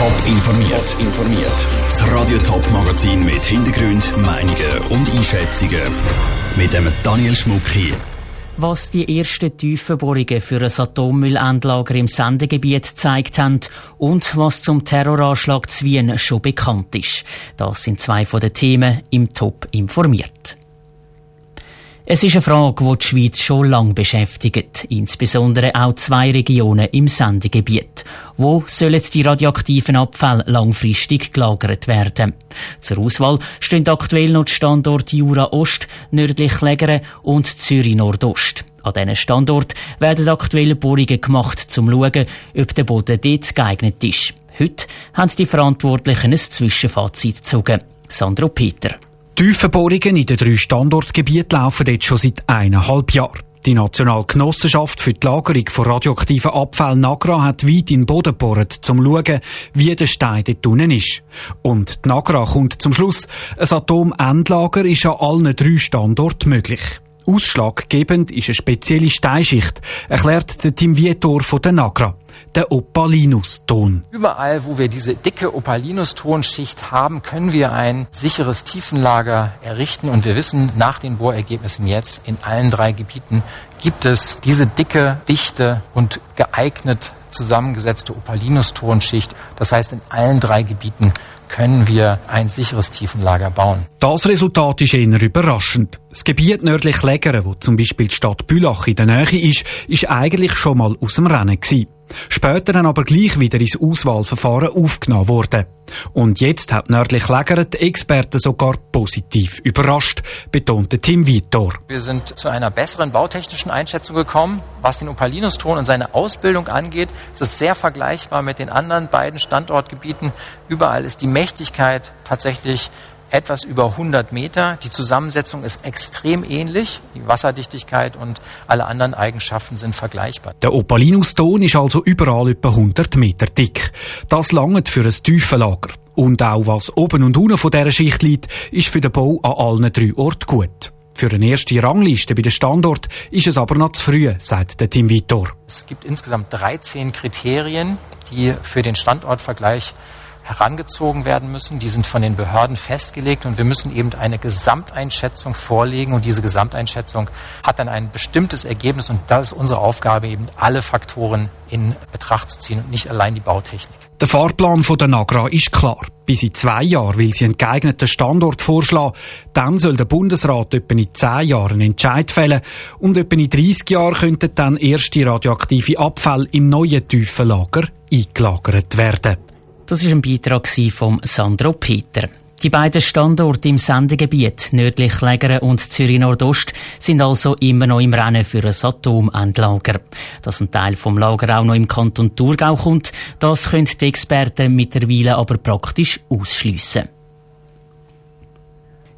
Top informiert. informiert. Das Radio Top Magazin mit Hintergrund, Meinungen und Einschätzungen mit dem Daniel Schmuck hier. Was die ersten Tiefenbohrungen für ein Atommüllendlager im Sendegebiet gezeigt haben und was zum Terroranschlag zu Wien schon bekannt ist. Das sind zwei von den Themen im Top informiert. Es ist eine Frage, die die Schweiz schon lange beschäftigt, insbesondere auch zwei Regionen im Sendegebiet. Wo sollen die radioaktiven Abfälle langfristig gelagert werden? Zur Auswahl stehen aktuell noch die Standorte Jura Ost, nördlich Lägere und Zürich Nordost. An diesen Standort werden aktuelle Bohrungen gemacht, um zu schauen, ob der Boden dort geeignet ist. Heute haben die Verantwortlichen ein Zwischenfazit gezogen. Sandro Peter. Tiefenbohrungen in den drei Standortgebieten laufen jetzt schon seit eineinhalb Jahren. Die Nationale Genossenschaft für die Lagerung von radioaktiven Abfällen NAGRA hat weit in den Boden gebohrt, um zu schauen, wie der Stein dort unten ist. Und die NAGRA kommt zum Schluss, ein Atomendlager ist an allen drei Standorten möglich. Ausschlaggebend ist eine spezielle Steinschicht, erklärt der Tim Vietor von der NAGRA der Opalinus-Ton. Überall, wo wir diese dicke Opalinus-Tonschicht haben, können wir ein sicheres Tiefenlager errichten. Und wir wissen nach den Bohrergebnissen jetzt, in allen drei Gebieten gibt es diese dicke, dichte und geeignet zusammengesetzte Opalinus-Tonschicht. Das heißt, in allen drei Gebieten können wir ein sicheres Tiefenlager bauen. Das Resultat ist eher überraschend. Das Gebiet nördlich Lägere, wo zum Beispiel die Stadt Bülach in der Nähe ist, ist eigentlich schon mal aus dem Rennen gewesen. Später dann aber gleich wieder ins Auswahlverfahren aufgenommen worden. Und jetzt hat nördlich Lägere die Experten sogar positiv überrascht, betonte Tim Vitor. Wir sind zu einer besseren bautechnischen Einschätzung gekommen. Was den Opalinuston und seine Ausbildung angeht, ist es sehr vergleichbar mit den anderen beiden Standortgebieten. Überall ist die Mächtigkeit tatsächlich etwas über 100 Meter. Die Zusammensetzung ist extrem ähnlich. Die Wasserdichtigkeit und alle anderen Eigenschaften sind vergleichbar. Der Opalinuston ist also überall etwa 100 Meter dick. Das langt für ein Tiefenlager. Und auch was oben und unten von dieser Schicht liegt, ist für den Bau an allen drei Orten gut. Für eine erste Rangliste bei den Standort ist es aber noch zu früh, sagt der Tim Vitor. Es gibt insgesamt 13 Kriterien, die für den Standortvergleich herangezogen werden müssen. Die sind von den Behörden festgelegt und wir müssen eben eine Gesamteinschätzung vorlegen und diese Gesamteinschätzung hat dann ein bestimmtes Ergebnis und das ist unsere Aufgabe, eben alle Faktoren in Betracht zu ziehen und nicht allein die Bautechnik. Der Fahrplan von der Nagra ist klar. Bis in zwei Jahren will sie einen geeigneten Standort vorschlagen. Dann soll der Bundesrat etwa in zehn Jahren einen Entscheid fällen. Und etwa in 30 Jahren könnten dann erste radioaktive Abfälle im neuen Tiefenlager eingelagert werden. Das ist ein Beitrag von Sandro Peter. Die beiden Standorte im Sendegebiet, nördlich Lägere und Zürich Nordost, sind also immer noch im Rennen für ein Atomendlager. Dass ein Teil vom Lager auch noch im Kanton Thurgau kommt, das können die Experten mittlerweile aber praktisch ausschliessen.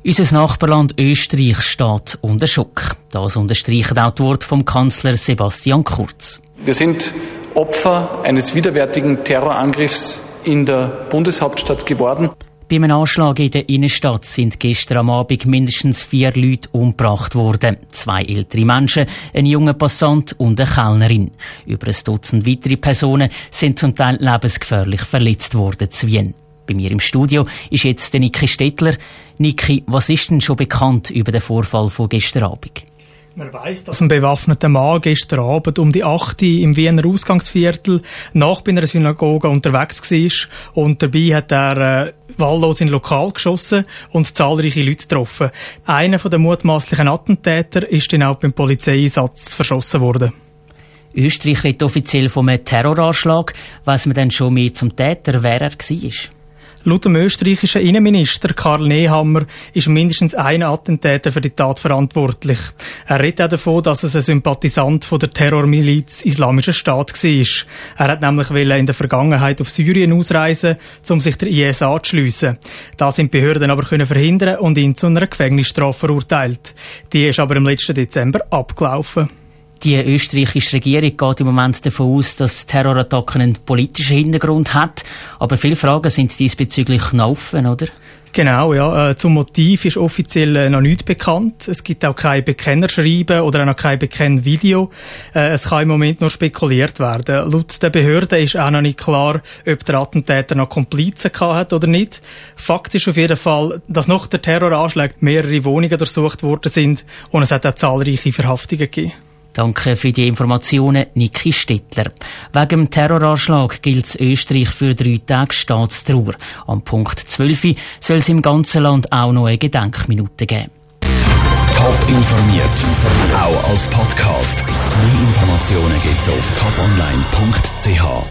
Unser Nachbarland Österreich steht unter Schock. Das unterstreicht auch die Worte vom Kanzler Sebastian Kurz. Wir sind Opfer eines widerwärtigen Terrorangriffs in der Bundeshauptstadt geworden. Beim Anschlag in der Innenstadt sind gestern am Abend mindestens vier Leute umgebracht worden. Zwei ältere Menschen, ein junger Passant und eine Kellnerin. Über ein Dutzend weitere Personen sind zum Teil lebensgefährlich verletzt worden zu Wien. Bei mir im Studio ist jetzt Niki Stettler. Niki, was ist denn schon bekannt über den Vorfall von gestern Abend? Man weiß, dass ein bewaffneter Mann gestern Abend um die 8 Uhr im Wiener Ausgangsviertel nach bei einer Synagoge unterwegs war und dabei hat er äh, wahllos in Lokal geschossen und zahlreiche Leute getroffen. Einer der mutmaßlichen Attentäter ist dann auch beim Polizeieinsatz verschossen worden. Österreich redet offiziell vom Terroranschlag. Weiß man denn schon mehr zum Täter, wer er war? Laut dem österreichischen Innenminister Karl Nehammer ist mindestens ein Attentäter für die Tat verantwortlich. Er redet auch davon, dass es ein Sympathisant von der Terrormiliz Islamischer Staat war. Er hat nämlich in der Vergangenheit auf Syrien ausreisen, um sich der IS anzuschliessen. Da sind Behörden aber können verhindern und ihn zu einer Gefängnisstrafe verurteilt. Die ist aber im letzten Dezember abgelaufen. Die österreichische Regierung geht im Moment davon aus, dass Terrorattacken einen politischen Hintergrund hat. Aber viele Fragen sind diesbezüglich noch offen, oder? Genau, ja. Äh, zum Motiv ist offiziell äh, noch nichts bekannt. Es gibt auch kein Bekennerschreiben oder auch noch kein Bekennvideo. Äh, es kann im Moment noch spekuliert werden. Laut der Behörden ist auch noch nicht klar, ob der Attentäter noch Komplizen hat oder nicht. Fakt ist auf jeden Fall, dass nach der Terroranschlag mehrere Wohnungen durchsucht worden sind und es hat auch zahlreiche Verhaftungen gegeben. Danke für die Informationen, Niki Stittler. Wegen dem Terroranschlag gilt Österreich für drei Tage Staatstrauer. Am Punkt 12 soll es im ganzen Land auch noch eine Gedenkminute geben. Top informiert, auch als Podcast. Mehr Informationen gibt's auf toponline.ch.